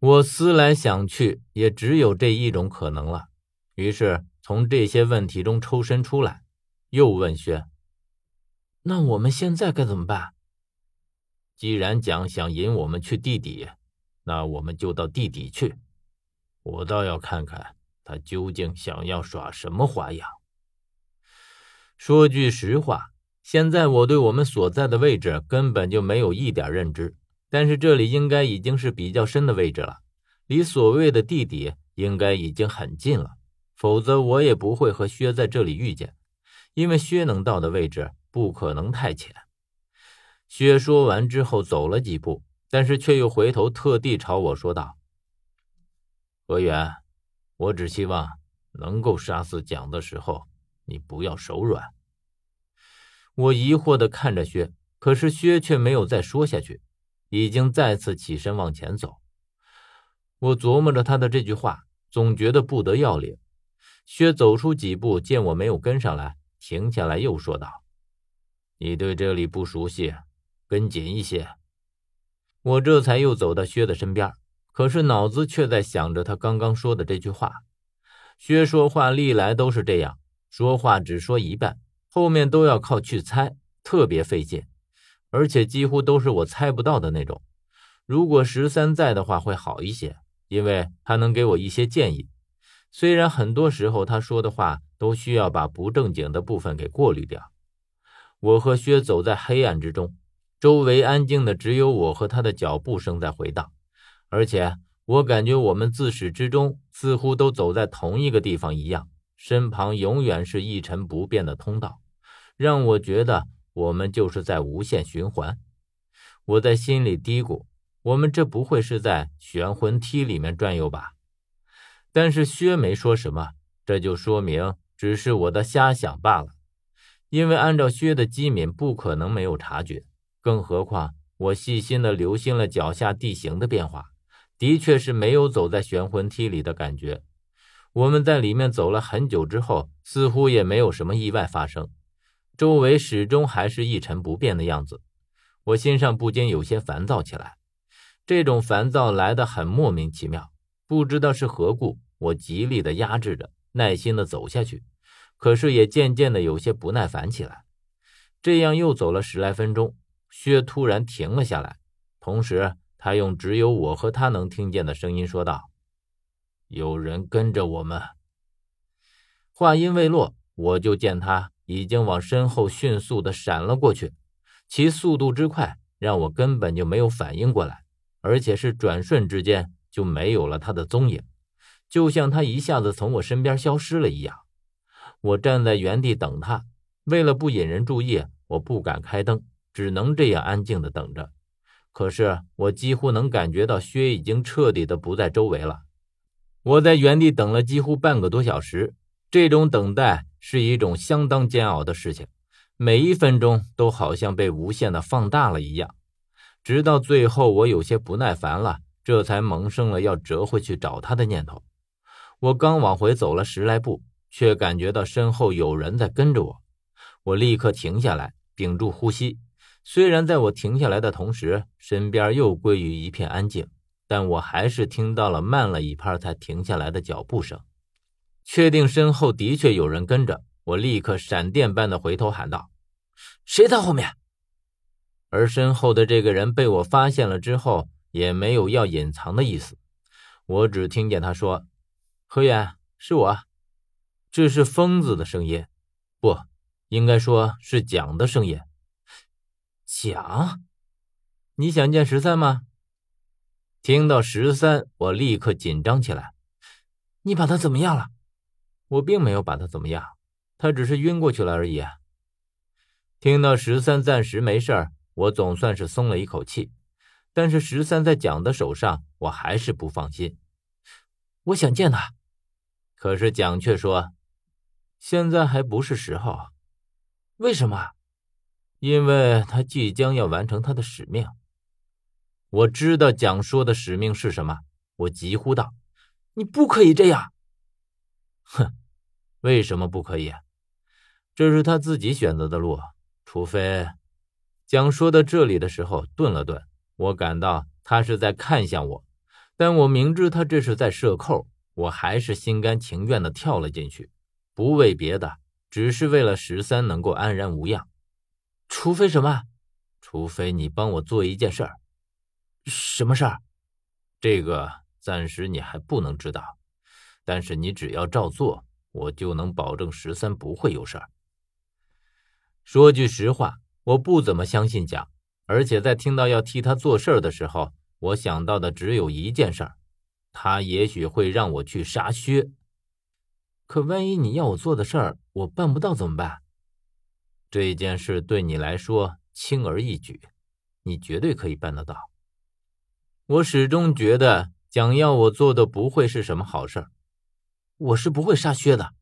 我思来想去，也只有这一种可能了。于是从这些问题中抽身出来，又问薛：“那我们现在该怎么办？”既然蒋想引我们去地底，那我们就到地底去。我倒要看看他究竟想要耍什么花样。说句实话，现在我对我们所在的位置根本就没有一点认知。但是这里应该已经是比较深的位置了，离所谓的地底应该已经很近了，否则我也不会和薛在这里遇见，因为薛能到的位置不可能太浅。薛说完之后走了几步，但是却又回头特地朝我说道：“何源，我只希望能够杀死蒋的时候，你不要手软。”我疑惑的看着薛，可是薛却没有再说下去。已经再次起身往前走，我琢磨着他的这句话，总觉得不得要领。薛走出几步，见我没有跟上来，停下来又说道：“你对这里不熟悉，跟紧一些。”我这才又走到薛的身边，可是脑子却在想着他刚刚说的这句话。薛说话历来都是这样，说话只说一半，后面都要靠去猜，特别费劲。而且几乎都是我猜不到的那种。如果十三在的话会好一些，因为他能给我一些建议。虽然很多时候他说的话都需要把不正经的部分给过滤掉。我和薛走在黑暗之中，周围安静的只有我和他的脚步声在回荡。而且我感觉我们自始至终似乎都走在同一个地方一样，身旁永远是一成不变的通道，让我觉得。我们就是在无限循环，我在心里嘀咕：我们这不会是在玄魂梯里面转悠吧？但是薛没说什么，这就说明只是我的瞎想罢了。因为按照薛的机敏，不可能没有察觉。更何况我细心的留心了脚下地形的变化，的确是没有走在玄魂梯里的感觉。我们在里面走了很久之后，似乎也没有什么意外发生。周围始终还是一成不变的样子，我心上不禁有些烦躁起来。这种烦躁来得很莫名其妙，不知道是何故。我极力的压制着，耐心的走下去，可是也渐渐的有些不耐烦起来。这样又走了十来分钟，薛突然停了下来，同时他用只有我和他能听见的声音说道：“有人跟着我们。”话音未落，我就见他。已经往身后迅速的闪了过去，其速度之快，让我根本就没有反应过来，而且是转瞬之间就没有了他的踪影，就像他一下子从我身边消失了一样。我站在原地等他，为了不引人注意，我不敢开灯，只能这样安静的等着。可是我几乎能感觉到薛已经彻底的不在周围了。我在原地等了几乎半个多小时，这种等待。是一种相当煎熬的事情，每一分钟都好像被无限的放大了一样。直到最后，我有些不耐烦了，这才萌生了要折回去找他的念头。我刚往回走了十来步，却感觉到身后有人在跟着我。我立刻停下来，屏住呼吸。虽然在我停下来的同时，身边又归于一片安静，但我还是听到了慢了一拍才停下来的脚步声。确定身后的确有人跟着我，立刻闪电般的回头喊道：“谁在后面？”而身后的这个人被我发现了之后，也没有要隐藏的意思。我只听见他说：“何远，是我。”这是疯子的声音，不应该说是蒋的声音。蒋，你想见十三吗？听到十三，我立刻紧张起来。你把他怎么样了？我并没有把他怎么样，他只是晕过去了而已。听到十三暂时没事儿，我总算是松了一口气。但是十三在蒋的手上，我还是不放心。我想见他，可是蒋却说，现在还不是时候。为什么？因为他即将要完成他的使命。我知道蒋说的使命是什么，我急呼道：“你不可以这样！”哼。为什么不可以？这是他自己选择的路，除非……蒋说到这里的时候顿了顿，我感到他是在看向我，但我明知他这是在设扣，我还是心甘情愿的跳了进去，不为别的，只是为了十三能够安然无恙。除非什么？除非你帮我做一件事儿。什么事儿？这个暂时你还不能知道，但是你只要照做，我就能保证十三不会有事儿。说句实话，我不怎么相信蒋，而且在听到要替他做事儿的时候，我想到的只有一件事儿：他也许会让我去杀薛。可万一你要我做的事儿我办不到怎么办？这件事对你来说轻而易举，你绝对可以办得到。我始终觉得蒋要我做的不会是什么好事儿。我是不会杀薛的。